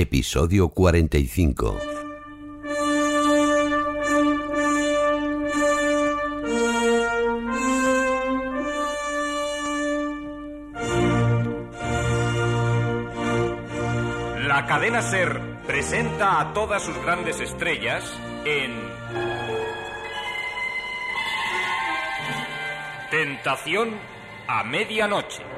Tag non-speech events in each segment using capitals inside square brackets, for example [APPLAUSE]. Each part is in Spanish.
Episodio 45. La cadena Ser presenta a todas sus grandes estrellas en Tentación a medianoche.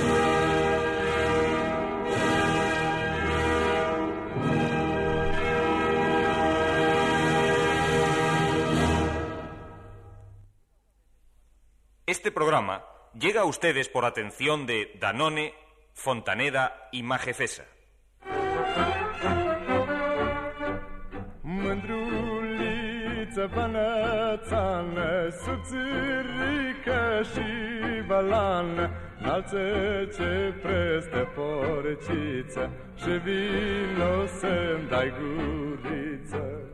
Este programa llega a ustedes por atención de Danone, Fontaneda y Majefesa. Înalță ce prestă porciță și vino să-mi dai guriță.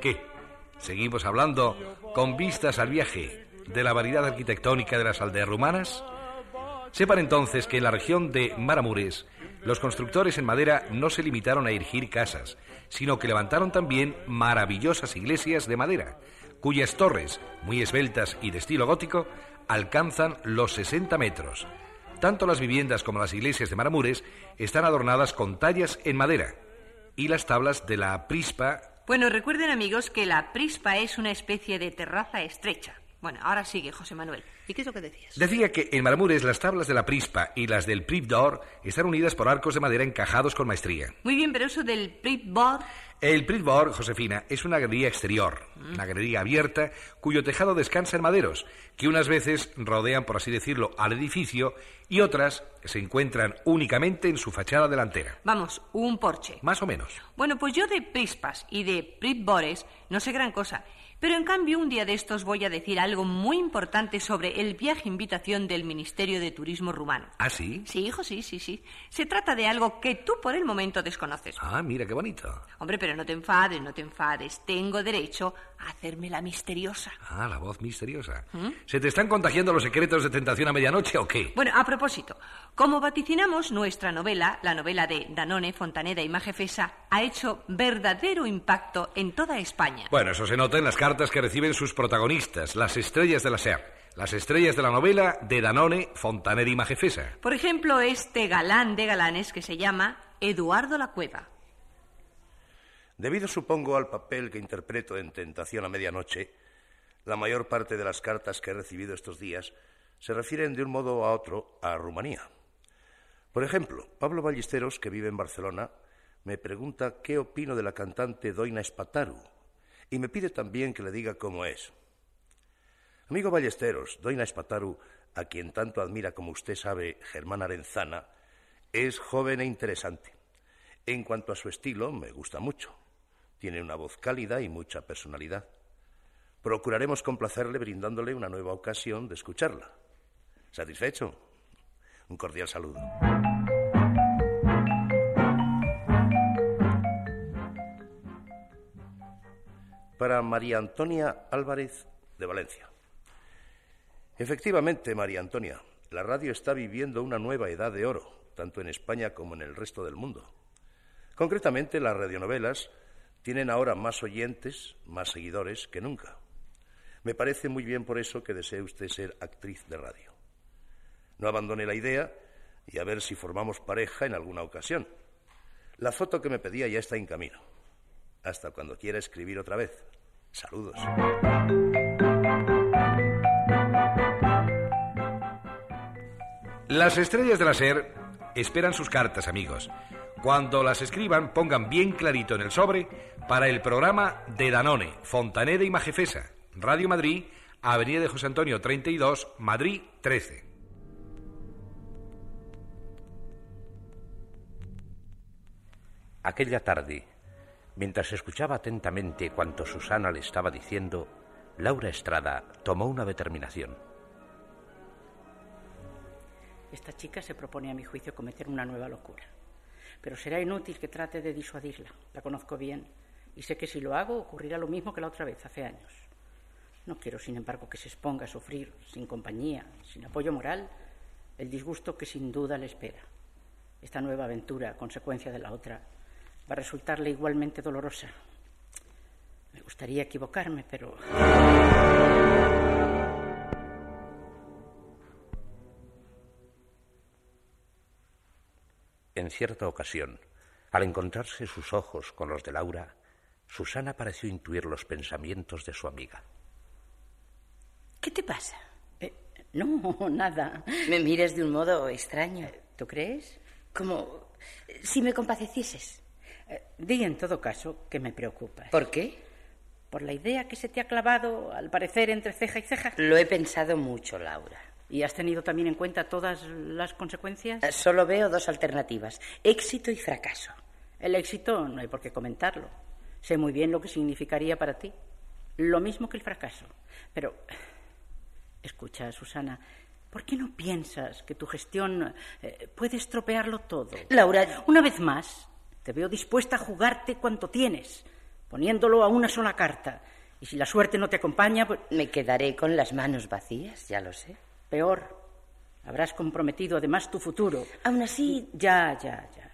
¿Qué? ¿Seguimos hablando con vistas al viaje de la variedad arquitectónica de las aldeas rumanas? Sepan entonces que en la región de Maramures, los constructores en madera no se limitaron a erigir casas, sino que levantaron también maravillosas iglesias de madera, cuyas torres, muy esbeltas y de estilo gótico, alcanzan los 60 metros. Tanto las viviendas como las iglesias de Maramures están adornadas con tallas en madera, y las tablas de la prispa Bueno, recuerden amigos que la prispa es una especie de terraza estrecha. Bueno, ahora sigue José Manuel. ¿Y qué es lo que decías? Decía que en Maramures las tablas de la prispa y las del prip d'or están unidas por arcos de madera encajados con maestría. Muy bien, pero eso del pripboard... El prip d'or, Josefina, es una galería exterior, una galería abierta cuyo tejado descansa en maderos, que unas veces rodean, por así decirlo, al edificio y otras se encuentran únicamente en su fachada delantera. Vamos, un porche. Más o menos. Bueno, pues yo de prispas y de pripbores no sé gran cosa. Pero en cambio, un día de estos voy a decir algo muy importante sobre el viaje invitación del Ministerio de Turismo rumano. ¿Ah, sí? Sí, hijo, sí, sí, sí. Se trata de algo que tú por el momento desconoces. Ah, mira qué bonito. Hombre, pero no te enfades, no te enfades. Tengo derecho hacerme la misteriosa. Ah, la voz misteriosa. ¿Se te están contagiando los secretos de tentación a medianoche o qué? Bueno, a propósito, como vaticinamos, nuestra novela, la novela de Danone, Fontaneda y Majefesa, ha hecho verdadero impacto en toda España. Bueno, eso se nota en las cartas que reciben sus protagonistas, las estrellas de la SER. Las estrellas de la novela de Danone, Fontaneda y Majefesa. Por ejemplo, este galán de galanes que se llama Eduardo La Cueva. Debido, supongo, al papel que interpreto en Tentación a Medianoche, la mayor parte de las cartas que he recibido estos días se refieren de un modo a otro a Rumanía. Por ejemplo, Pablo Ballesteros, que vive en Barcelona, me pregunta qué opino de la cantante Doina Spataru y me pide también que le diga cómo es. Amigo Ballesteros, Doina Spataru, a quien tanto admira como usted sabe Germán Arenzana, es joven e interesante. En cuanto a su estilo, me gusta mucho. Tiene una voz cálida y mucha personalidad. Procuraremos complacerle brindándole una nueva ocasión de escucharla. ¿Satisfecho? Un cordial saludo. Para María Antonia Álvarez de Valencia. Efectivamente, María Antonia, la radio está viviendo una nueva edad de oro, tanto en España como en el resto del mundo. Concretamente, las radionovelas tienen ahora más oyentes, más seguidores que nunca. Me parece muy bien por eso que desee usted ser actriz de radio. No abandone la idea y a ver si formamos pareja en alguna ocasión. La foto que me pedía ya está en camino. Hasta cuando quiera escribir otra vez. Saludos. Las estrellas de la SER esperan sus cartas, amigos. Cuando las escriban, pongan bien clarito en el sobre para el programa de Danone, Fontaneda y Majefesa, Radio Madrid, Avenida de José Antonio 32, Madrid 13. Aquella tarde, mientras escuchaba atentamente cuanto Susana le estaba diciendo, Laura Estrada tomó una determinación. Esta chica se propone, a mi juicio, cometer una nueva locura. Pero será inútil que trate de disuadirla. La conozco bien y sé que si lo hago ocurrirá lo mismo que la otra vez, hace años. No quiero, sin embargo, que se exponga a sufrir, sin compañía, sin apoyo moral, el disgusto que sin duda le espera. Esta nueva aventura, consecuencia de la otra, va a resultarle igualmente dolorosa. Me gustaría equivocarme, pero... En cierta ocasión, al encontrarse sus ojos con los de Laura, Susana pareció intuir los pensamientos de su amiga. ¿Qué te pasa? Eh, no, nada. Me miras de un modo extraño. ¿Tú crees? Como si me compadecieses. Eh, di en todo caso que me preocupas. ¿Por qué? Por la idea que se te ha clavado, al parecer, entre ceja y ceja. Lo he pensado mucho, Laura. ¿Y has tenido también en cuenta todas las consecuencias? Eh, Solo veo dos alternativas, éxito y fracaso. El éxito no hay por qué comentarlo. Sé muy bien lo que significaría para ti. Lo mismo que el fracaso. Pero, escucha, Susana, ¿por qué no piensas que tu gestión eh, puede estropearlo todo? Laura, Una vez más, te veo dispuesta a jugarte cuanto tienes, poniéndolo a una sola carta. Y si la suerte no te acompaña, pues me quedaré con las manos vacías, ya lo sé. Peor. Habrás comprometido además tu futuro. Aún así, Ya, ya, ya.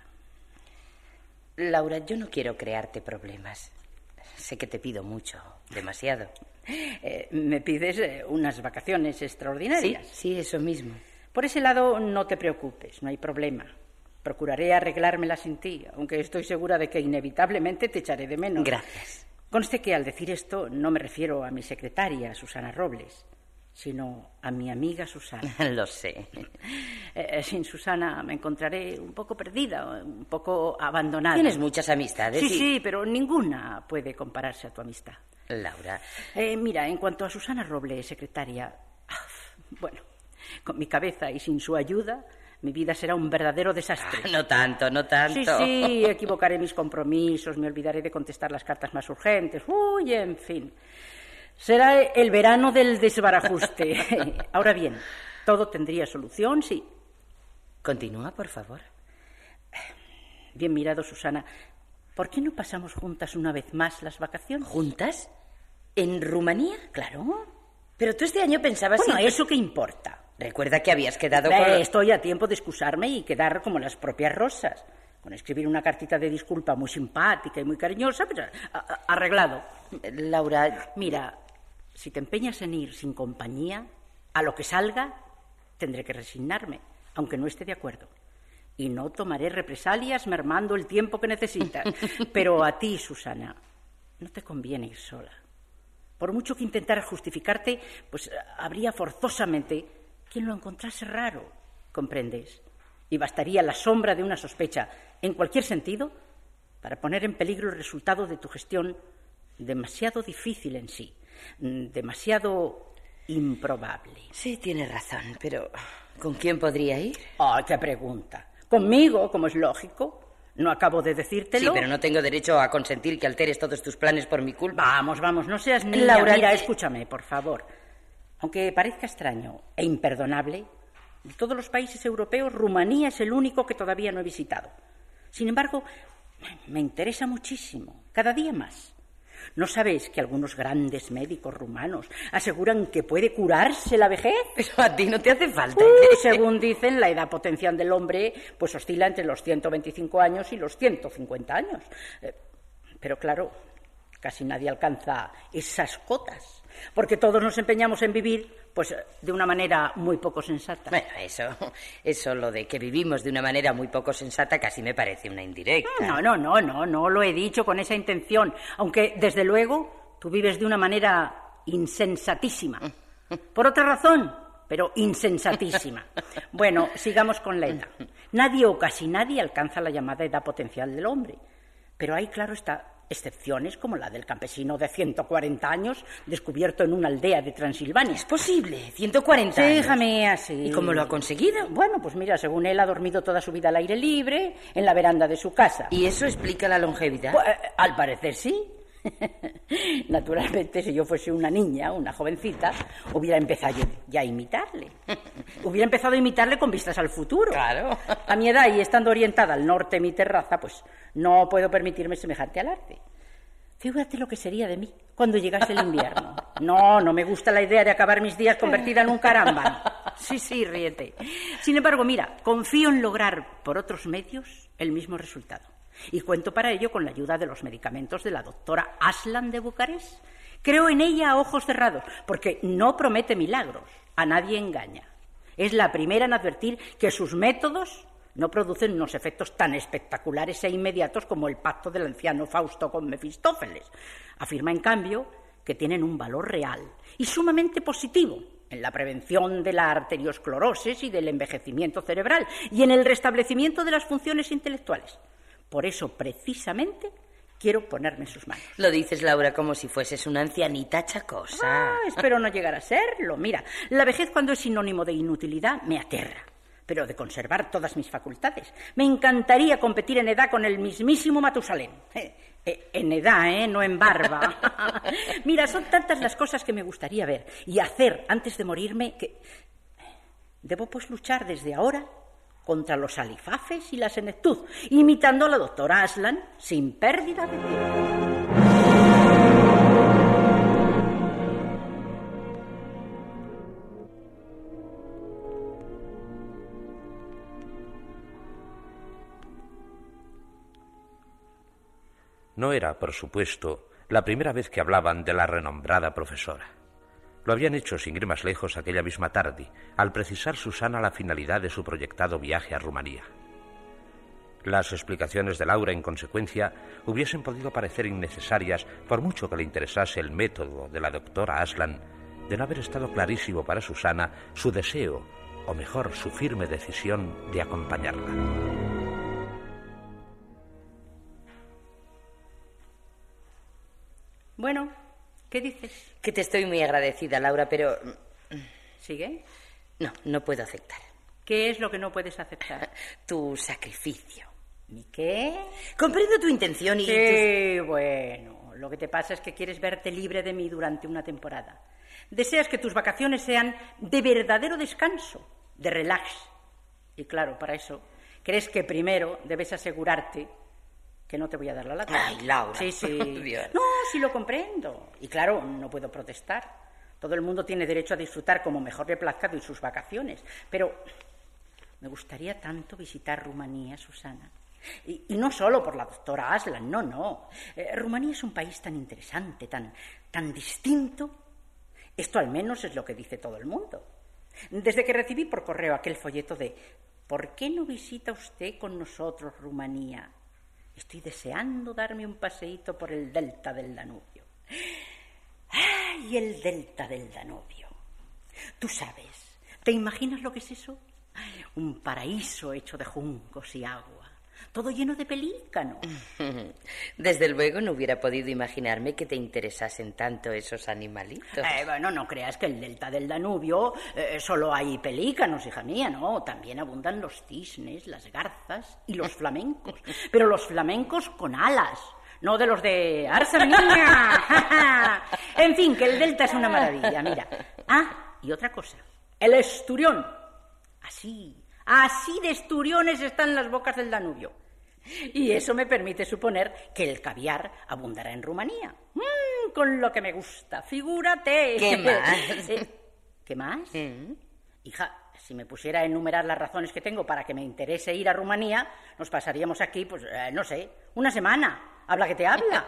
Laura, yo no quiero crearte problemas. Sé que te pido mucho, demasiado. Eh, me pides eh, unas vacaciones Sí, extraordinarias. sí, eso mismo. Por ese lado no te preocupes, no hay problema. Procuraré arreglármela sin ti, aunque estoy segura de que inevitablemente te echaré de menos. Gracias. Conste que al decir esto no me refiero a mi secretaria, Susana Robles, sino a mi amiga Susana. [LAUGHS] Lo sé. Eh, sin Susana me encontraré un poco perdida, un poco abandonada. Tienes muchas amistades. Sí, sí, pero ninguna puede compararse a tu amistad. Laura, Eh, mira, en cuanto a Susana Robles, secretaria, ah, bueno, con mi cabeza y sin su ayuda, mi vida será un verdadero desastre. no tanto, no tanto. Sí, sí, [LAUGHS] equivocaré mis compromisos, me olvidaré de contestar las cartas más urgentes, uy, en fin. Será el verano del desbarajuste. [LAUGHS] Ahora bien, todo tendría solución si... Continúa, por favor. Bien mirado, Susana. ¿Por qué no pasamos juntas una vez más las vacaciones? ¿Juntas? ¿En Rumanía? Claro. Pero tú este año pensabas... Bueno, ¿eso qué importa? Recuerda que habías quedado Eh, con... Estoy a tiempo de excusarme y quedar como las propias rosas. Con escribir una cartita de disculpa muy simpática y muy cariñosa, pues a- a- arreglado. Laura, Mira, si te empeñas en ir sin compañía, a lo que salga, tendré que resignarme, aunque no esté de acuerdo. Y no tomaré represalias mermando el tiempo que necesitas. [LAUGHS] Pero a ti, Susana, no te conviene ir sola. Por mucho que intentaras justificarte, pues habría forzosamente quien lo encontrase raro, ¿comprendes? Y bastaría la sombra de una sospecha, en cualquier sentido, para poner en peligro el resultado de tu gestión demasiado difícil en sí, demasiado improbable. sí, tienes razón, pero ¿con quién podría ir? ¡Ay, qué pregunta! Conmigo, como es lógico. No acabo de decírtelo. Sí, pero no tengo derecho a consentir que alteres todos tus planes por mi culpa. Vamos, vamos, no seas niña. Laura, Mira, escúchame, por favor. Aunque parezca extraño e imperdonable, de todos los países europeos, Rumanía es el único que todavía no he visitado. Sin embargo, me interesa muchísimo, cada día más. ¿No sabes que algunos grandes médicos rumanos aseguran que puede curarse la vejez? Pero a ti no te hace falta. Uh, [LAUGHS] según dicen, la edad potencial del hombre pues oscila entre los 125 años y los 150 años. Eh, pero claro, casi nadie alcanza esas cotas, porque todos nos empeñamos en vivir Pues de una manera muy poco sensata. Bueno, eso, eso lo de que vivimos de una manera muy poco sensata casi me parece una indirecta. No, no, no, no, no lo he dicho con esa intención. Aunque, desde luego, tú vives de una manera insensatísima. Por otra razón, pero insensatísima. Bueno, sigamos con la edad. Nadie o casi nadie alcanza la llamada edad potencial del hombre. Pero hay, claro está, excepciones como la del campesino de 140 años descubierto en una aldea de Transilvania. Es posible, 140 años. Déjame así. ¿Y cómo lo ha conseguido? Bueno, pues mira, según él ha dormido toda su vida al aire libre, en la veranda de su casa. ¿Y eso explica la longevidad? Pues, eh, al parecer sí. [LAUGHS] Naturalmente, si yo fuese una niña, una jovencita, hubiera empezado ya a imitarle. [LAUGHS] Hubiera empezado a imitarle con vistas al futuro. Claro. A mi edad y estando orientada al norte de mi terraza, pues no puedo permitirme semejante alarde. Fíjate lo que sería de mí cuando llegase el invierno. [LAUGHS] No, no me gusta la idea de acabar mis días convertida en un caramba. Sí, sí, ríete. Sin embargo, mira, confío en lograr por otros medios el mismo resultado. Y cuento para ello con la ayuda de los medicamentos de la doctora Aslan de Bucarest. Creo en ella a ojos cerrados, porque no promete milagros, a nadie engaña. Es la primera en advertir que sus métodos no producen unos efectos tan espectaculares e inmediatos como el pacto del anciano Fausto con Mefistófeles. Afirma, en cambio, que tienen un valor real y sumamente positivo en la prevención de la arteriosclerosis y del envejecimiento cerebral y en el restablecimiento de las funciones intelectuales. Por eso, precisamente, quiero ponerme en sus manos. Lo dices, Laura, como si fueses una ancianita chacosa. Ah, espero no llegar a serlo. Mira, la vejez cuando es sinónimo de inutilidad me aterra, pero de conservar todas mis facultades. Me encantaría competir en edad con el mismísimo Matusalén. Eh, eh, en edad, ¿eh? No en barba. [LAUGHS] Mira, son tantas las cosas que me gustaría ver y hacer antes de morirme que... Debo pues luchar desde ahora contra los alifafes y la senectud, imitando a la doctora Aslan sin pérdida de tiempo. No era, por supuesto, la primera vez que hablaban de la renombrada profesora. Lo habían hecho sin ir más lejos aquella misma tarde, al precisar Susana la finalidad de su proyectado viaje a Rumanía. Las explicaciones de Laura, en consecuencia, hubiesen podido parecer innecesarias por mucho que le interesase el método de la doctora Aslan, de no haber estado clarísimo para Susana su deseo, o mejor, su firme decisión de acompañarla. Bueno, ¿qué dices? Que te estoy muy agradecida, Laura, pero... ¿Sigue? No, no puedo aceptar. ¿Qué es lo que no puedes aceptar? [LAUGHS] Tu sacrificio. ¿Mi qué? Comprendo tu intención y... Sí, bueno. Lo que te pasa es que quieres verte libre de mí durante una temporada. Deseas que tus vacaciones sean de verdadero descanso, de relax. Y claro, para eso, crees que primero debes asegurarte que no te voy a dar la lata. Ay, Laura. Sí, sí. Dios. No, sí lo comprendo. Y claro, no puedo protestar. Todo el mundo tiene derecho a disfrutar como mejor le plazca de sus vacaciones. Pero me gustaría tanto visitar Rumanía, Susana. Y, y no solo por la doctora Aslan, no, no. Eh, Rumanía es un país tan interesante, tan, tan distinto. Esto al menos es lo que dice todo el mundo. Desde que recibí por correo aquel folleto de ¿Por qué no visita usted con nosotros Rumanía? Estoy deseando darme un paseíto por el delta del Danubio. ¡Ay, el delta del Danubio! Tú sabes, ¿te imaginas lo que es eso? Un paraíso hecho de juncos y agua, todo lleno de pelícanos. [LAUGHS] Desde luego no hubiera podido imaginarme que te interesasen tanto esos animalitos. Eh, bueno, no creas que el delta del Danubio eh, solo hay pelícanos, hija mía, no. También abundan los cisnes, las garzas y los [LAUGHS] flamencos. Pero los flamencos con alas, no de los de Arsa Niña. [LAUGHS] en fin, que el delta es una maravilla, mira. Ah, y otra cosa. El esturión. Así, así de esturiones están las bocas del Danubio. Y eso me permite suponer que el caviar abundará en Rumanía. Mm, con lo que me gusta, figúrate. ¿Qué [LAUGHS] más? Eh, ¿Qué más? Hija, si me pusiera a enumerar las razones que tengo para que me interese ir a Rumanía, nos pasaríamos aquí, pues, eh, no sé, una semana. Habla que te habla.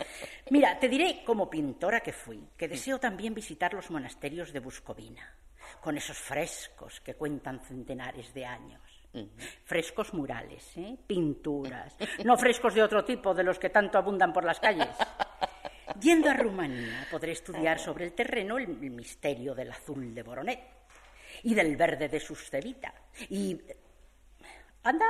[LAUGHS] Mira, te diré como pintora que fui, que deseo también visitar los monasterios de Buscovina, con esos frescos que cuentan centenares de años. Frescos murales, ¿eh? pinturas, no frescos de otro tipo, de los que tanto abundan por las calles. [LAUGHS] Yendo a Rumanía podré estudiar sobre el terreno el misterio del azul de Boronet y del verde de Suscevita. Y... Anda,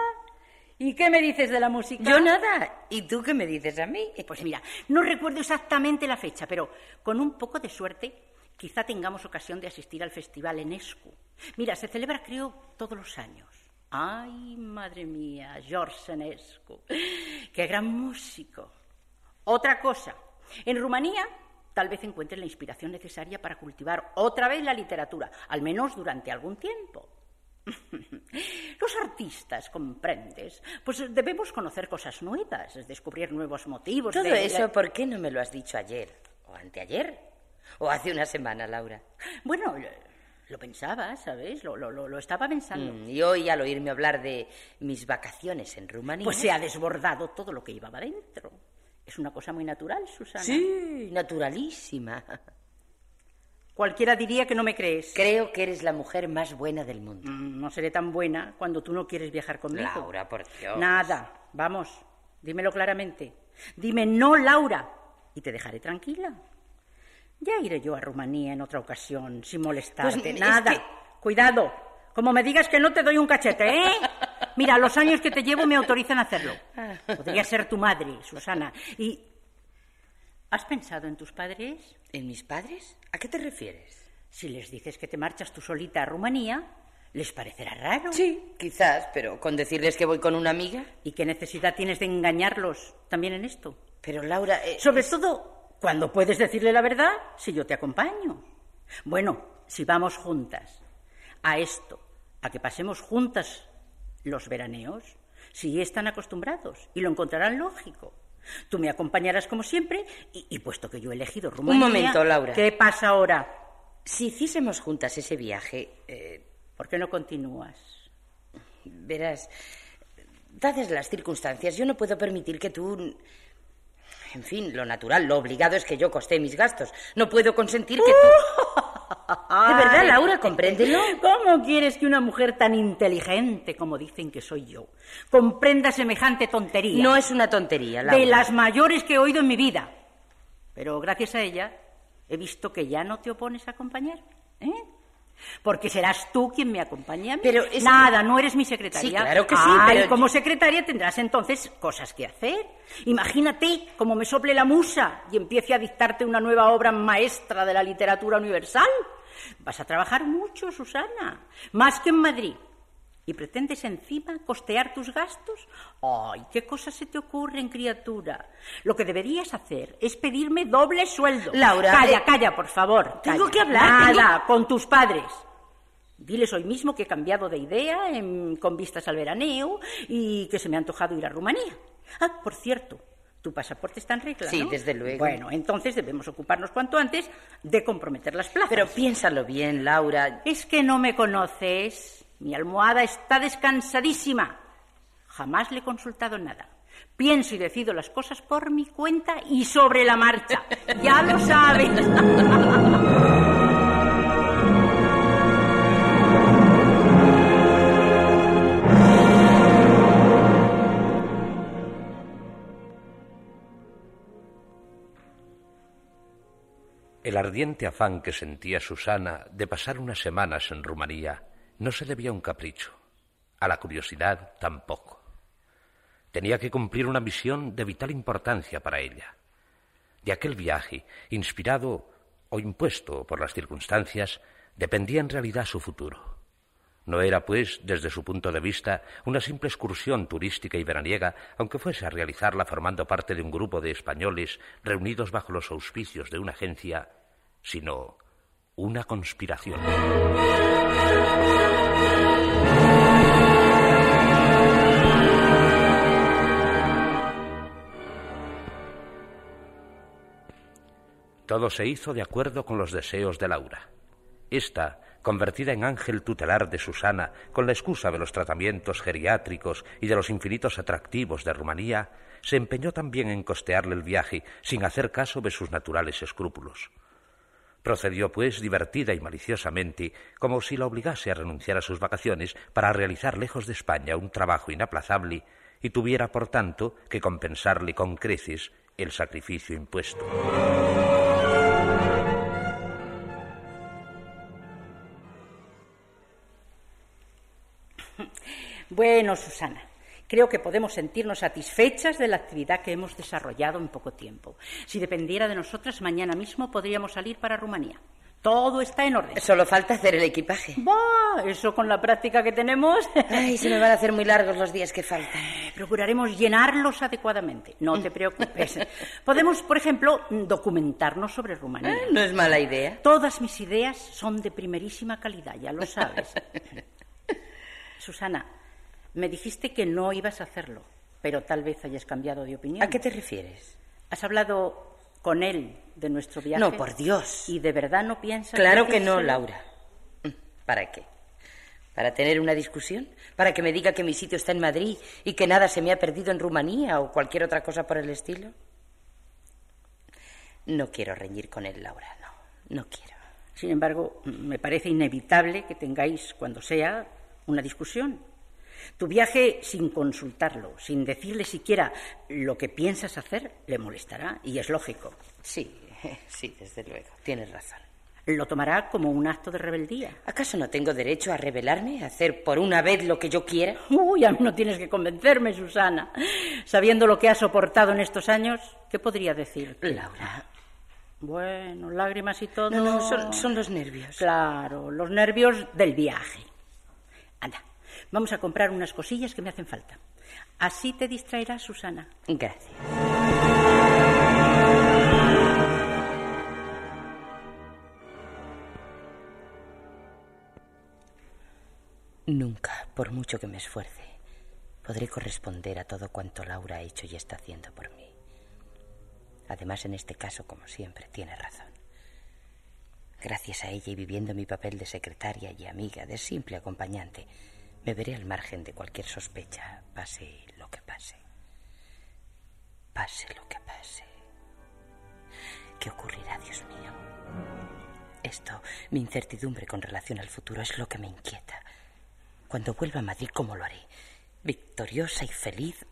¿y qué me dices de la música? Yo nada. ¿Y tú qué me dices a mí? Pues mira, no recuerdo exactamente la fecha, pero con un poco de suerte quizá tengamos ocasión de asistir al festival en Escu. Mira, se celebra creo todos los años. Ay, madre mía, George Enescu. Qué gran músico. Otra cosa, en Rumanía tal vez encuentres la inspiración necesaria para cultivar otra vez la literatura, al menos durante algún tiempo. [LAUGHS] Los artistas, comprendes, pues debemos conocer cosas nuevas, descubrir nuevos motivos. Todo de- eso, ¿por qué no me lo has dicho ayer? ¿O anteayer? ¿O hace una semana, Laura? Bueno, lo, pensaba, ¿sabes? Lo, lo- lo- lo estaba pensando. Mm, y hoy, al oírme hablar de mis vacaciones en Rumanía... Pues se ha desbordado todo lo que llevaba dentro. Es una cosa muy natural, Susana. Sí, naturalísima. Cualquiera diría que no me crees. Creo que eres la mujer más buena del mundo. Mm, No seré tan buena cuando tú no quieres viajar conmigo. Laura, por Dios. Nada. Vamos, dímelo claramente. Dime no, Laura, y te dejaré tranquila. Ya iré yo a Rumanía en otra ocasión, sin molestarte. Pues, es Nada. que- Cuidado. Como me digas que no te doy un cachete, ¿eh? Mira, los años que te llevo me autorizan a hacerlo. Podría ser tu madre, Susana. Y... ¿Has pensado en tus padres? ¿En mis padres? ¿A qué te refieres? Si les dices que te marchas tú solita a Rumanía, les parecerá raro. Sí, quizás, pero con decirles que voy con una amiga. ¿Y qué necesidad tienes de engañarlos también en esto? Pero Laura... eh, Sobre todo, cuando puedes decirle la verdad, si yo te acompaño. Bueno, si vamos juntas a esto, a que pasemos juntas los veraneos, si están acostumbrados y lo encontrarán lógico. Tú me acompañarás como siempre y, y puesto que yo he elegido Rumanía... momento, Laura. ¿Qué pasa ahora? Si hiciésemos juntas ese viaje, eh, ¿Por qué no continúas? verás, dadas las circunstancias, yo no puedo permitir que tú... En fin, lo natural, lo obligado es que yo coste mis gastos. No puedo consentir que tú... [LAUGHS] De verdad, Laura, compréndelo. ¿Cómo quieres que una mujer tan inteligente como dicen que soy yo comprenda semejante tontería? No es una tontería, Laura. de las mayores que he oído en mi vida. Pero gracias a ella he visto que ya no te opones a acompañarme. ¿eh? Porque serás tú quien me acompañe a mí. Pero es Nada, no eres mi secretaria. Sí, claro que sí, Ay, pero- como secretaria tendrás entonces cosas que hacer. Imagínate cómo me sople la musa y empiece a dictarte una nueva obra maestra de la literatura universal. Vas a trabajar mucho, Susana, más que en Madrid. ¿Y pretendes encima costear tus gastos? ¡Ay, qué cosas se te ocurren, criatura! Lo que deberías hacer es pedirme doble sueldo. Laura, Calla, eh, calla, por favor. tengo calla. que hablar, Nada, con tus padres. Diles hoy mismo que he cambiado de idea en- con vistas al veraneo y que se me ha antojado ir a Rumanía. Ah, por cierto, tu pasaporte está en regla, Sí, ¿no? desde luego. Bueno, entonces debemos ocuparnos cuanto antes de comprometer las plazas. Pero piénsalo bien, Laura. Es que no me conoces. Mi almohada está descansadísima. Jamás le he consultado nada. Pienso y decido las cosas por mi cuenta y sobre la marcha. Ya lo sabes. El ardiente afán que sentía Susana de pasar unas semanas en Rumanía no se debía a un capricho, a la curiosidad tampoco. Tenía que cumplir una misión de vital importancia para ella. De aquel viaje, inspirado o impuesto por las circunstancias, dependía en realidad su futuro. No era, pues, desde su punto de vista, una simple excursión turística y veraniega, aunque fuese a realizarla formando parte de un grupo de españoles reunidos bajo los auspicios de una agencia, sino una conspiración. Todo se hizo de acuerdo con los deseos de Laura. Esta convertida en ángel tutelar de Susana con la excusa de los tratamientos geriátricos y de los infinitos atractivos de Rumanía, se empeñó también en costearle el viaje sin hacer caso de sus naturales escrúpulos. Procedió, pues, divertida y maliciosamente, como si la obligase a renunciar a sus vacaciones para realizar lejos de España un trabajo inaplazable y tuviera, por tanto, que compensarle con creces el sacrificio impuesto. Bueno, Susana, creo que podemos sentirnos satisfechas de la actividad que hemos desarrollado en poco tiempo. Si dependiera de nosotras, mañana mismo podríamos salir para Rumanía. Todo está en orden. Solo falta hacer el equipaje. Bah, eso con la práctica que tenemos. Ay, se me van a hacer muy largos los días que faltan. Procuraremos llenarlos adecuadamente. No te preocupes. Podemos, por ejemplo, documentarnos sobre Rumanía. Ah, no es mala idea. Todas mis ideas son de primerísima calidad, ya lo sabes. [LAUGHS] Susana, me dijiste que no ibas a hacerlo, pero tal vez hayas cambiado de opinión. ¿A qué te refieres? ¿Has hablado con él de nuestro viaje? No, por Dios. ¿Y de verdad no piensas? Claro que no, Laura. ¿Para qué? ¿Para tener una discusión? ¿Para que me diga que mi sitio está en Madrid y que nada se me ha perdido en Rumanía o cualquier otra cosa por el estilo? No quiero reñir con él, Laura, no, no quiero. Sin embargo, me parece inevitable que tengáis, cuando sea, una discusión. Tu viaje sin consultarlo, sin decirle siquiera lo que piensas hacer, le molestará y es lógico. Sí, [LAUGHS] sí, desde luego. Tienes razón. Lo tomará como un acto de rebeldía. ¿Acaso no tengo derecho a rebelarme, a hacer por una vez lo que yo quiera? Uy, a mí no tienes que convencerme, Susana. Sabiendo lo que has soportado en estos años, ¿qué podría decir? Laura. Bueno, lágrimas y todo. No, no, son, son los nervios. Claro, los nervios del viaje. Vamos a comprar unas cosillas que me hacen falta. Así te distraerás, Susana. Gracias. Nunca, por mucho que me esfuerce, podré corresponder a todo cuanto Laura ha hecho y está haciendo por mí. Además, en este caso, como siempre, tiene razón. Gracias a ella y viviendo mi papel de secretaria y amiga, de simple acompañante, me veré al margen de cualquier sospecha, pase lo que pase. Pase lo que pase. ¿Qué ocurrirá, Dios mío? Esto, mi incertidumbre con relación al futuro, es lo que me inquieta. Cuando vuelva a Madrid, ¿cómo lo haré? ¿Victoriosa y feliz?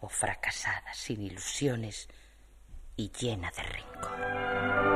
¿O fracasada, sin ilusiones y llena de rencor?